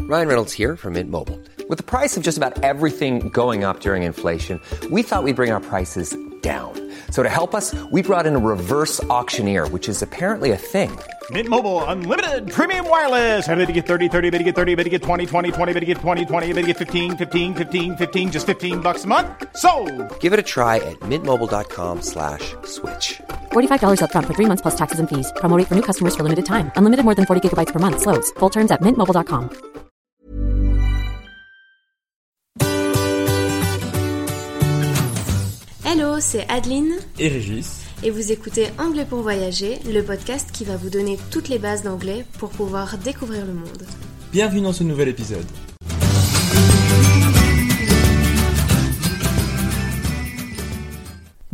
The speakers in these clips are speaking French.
Ryan Reynolds here from Mint Mobile. With the price of just about everything going up during inflation, we thought we'd bring our prices down. So to help us, we brought in a reverse auctioneer, which is apparently a thing. Mint Mobile unlimited premium wireless. Ready to get 30, 30, bit to get 30, bit to get 20, 20, 20, bit to get 20, 20, bit to get 15, 15, 15, 15 just 15 bucks a month. So, Give it a try at mintmobile.com slash switch. $45 upfront for three months plus taxes and fees. Promo rate for new customers for limited time. Unlimited more than 40 gigabytes per month. Slows. Full terms at mintmobile.com. Hello, c'est Adeline et Régis. Et vous écoutez Anglais pour voyager, le podcast qui va vous donner toutes les bases d'anglais pour pouvoir découvrir le monde. Bienvenue dans ce nouvel épisode.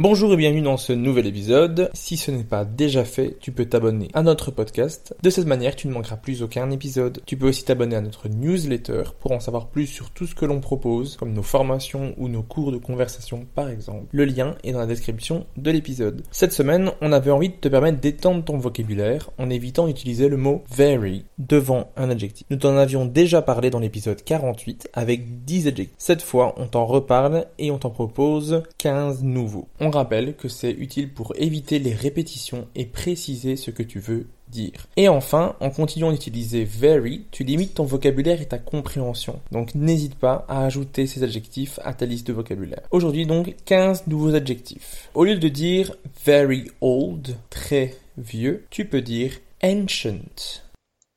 Bonjour et bienvenue dans ce nouvel épisode. Si ce n'est pas déjà fait, tu peux t'abonner à notre podcast. De cette manière, tu ne manqueras plus aucun épisode. Tu peux aussi t'abonner à notre newsletter pour en savoir plus sur tout ce que l'on propose, comme nos formations ou nos cours de conversation par exemple. Le lien est dans la description de l'épisode. Cette semaine, on avait envie de te permettre d'étendre ton vocabulaire en évitant d'utiliser le mot very devant un adjectif. Nous t'en avions déjà parlé dans l'épisode 48 avec 10 adjectifs. Cette fois, on t'en reparle et on t'en propose 15 nouveaux. Rappelle que c'est utile pour éviter les répétitions et préciser ce que tu veux dire. Et enfin, en continuant d'utiliser very, tu limites ton vocabulaire et ta compréhension. Donc n'hésite pas à ajouter ces adjectifs à ta liste de vocabulaire. Aujourd'hui donc 15 nouveaux adjectifs. Au lieu de dire very old, très vieux, tu peux dire ancient,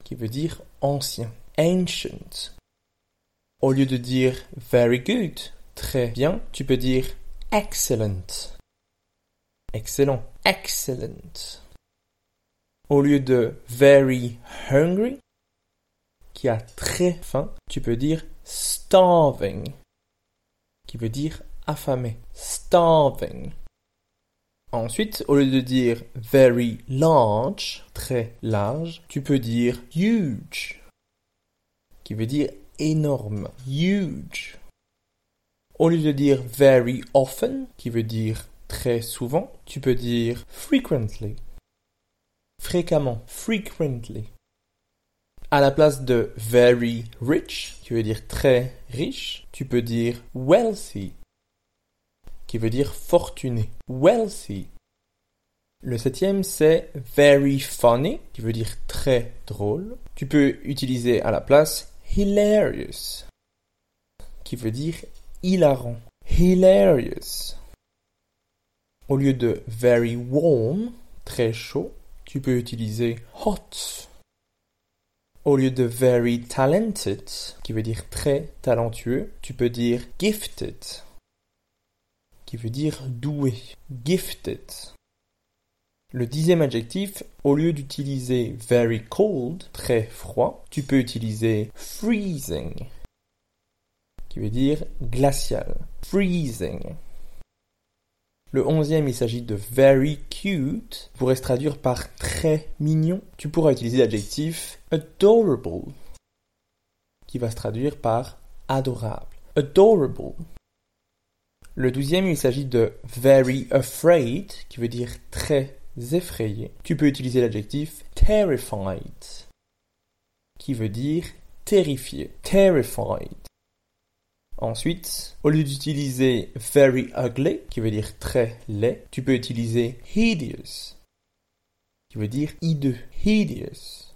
qui veut dire ancien. Ancient. Au lieu de dire very good, très bien, tu peux dire excellent. Excellent. Excellent. Au lieu de very hungry, qui a très faim, tu peux dire starving, qui veut dire affamé. Starving. Ensuite, au lieu de dire very large, très large, tu peux dire huge, qui veut dire énorme. Huge. Au lieu de dire very often, qui veut dire très souvent, tu peux dire frequently. Fréquemment, frequently. À la place de very rich, qui veut dire très riche, tu peux dire wealthy, qui veut dire fortuné. Wealthy. Le septième, c'est very funny, qui veut dire très drôle. Tu peux utiliser à la place hilarious, qui veut dire hilarant. Hilarious. Au lieu de very warm, très chaud, tu peux utiliser hot. Au lieu de very talented, qui veut dire très talentueux, tu peux dire gifted, qui veut dire doué. Gifted. Le dixième adjectif, au lieu d'utiliser very cold, très froid, tu peux utiliser freezing, qui veut dire glacial. Freezing. Le onzième, il s'agit de very cute, pourrait se traduire par très mignon. Tu pourras utiliser l'adjectif adorable, qui va se traduire par adorable. Adorable. Le douzième, il s'agit de very afraid, qui veut dire très effrayé. Tu peux utiliser l'adjectif terrified, qui veut dire terrifié, terrified. Ensuite, au lieu d'utiliser very ugly, qui veut dire très laid, tu peux utiliser hideous, qui veut dire hideux, hideous.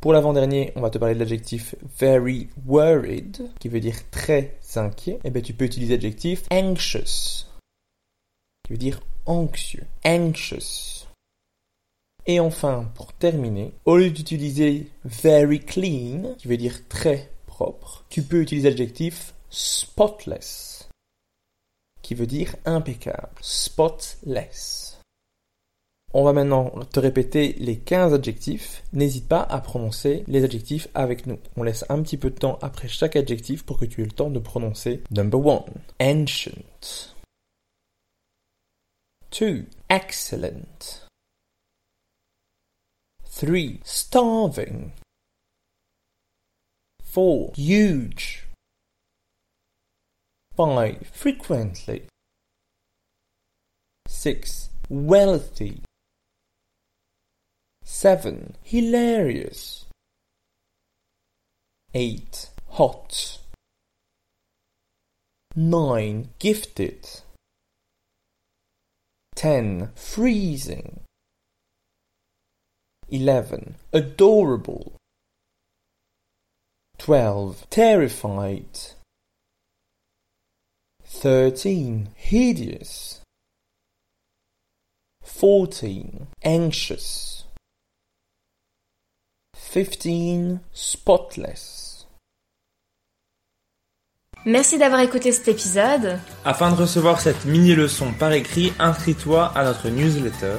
Pour l'avant-dernier, on va te parler de l'adjectif very worried, qui veut dire très inquiet. Et eh bien, tu peux utiliser l'adjectif anxious, qui veut dire anxieux, anxious. Et enfin, pour terminer, au lieu d'utiliser very clean, qui veut dire très tu peux utiliser l'adjectif spotless, qui veut dire impeccable. Spotless. On va maintenant te répéter les 15 adjectifs. N'hésite pas à prononcer les adjectifs avec nous. On laisse un petit peu de temps après chaque adjectif pour que tu aies le temps de prononcer. Number one, ancient. Two, excellent. Three, starving. Four, huge. 5. Frequently. 6. Wealthy. 7. Hilarious. 8. Hot. 9. Gifted. 10. Freezing. 11. Adorable. 12. Terrified. 13. Hideous. 14. Anxious. 15. Spotless. Merci d'avoir écouté cet épisode. Afin de recevoir cette mini-leçon par écrit, inscris-toi à notre newsletter.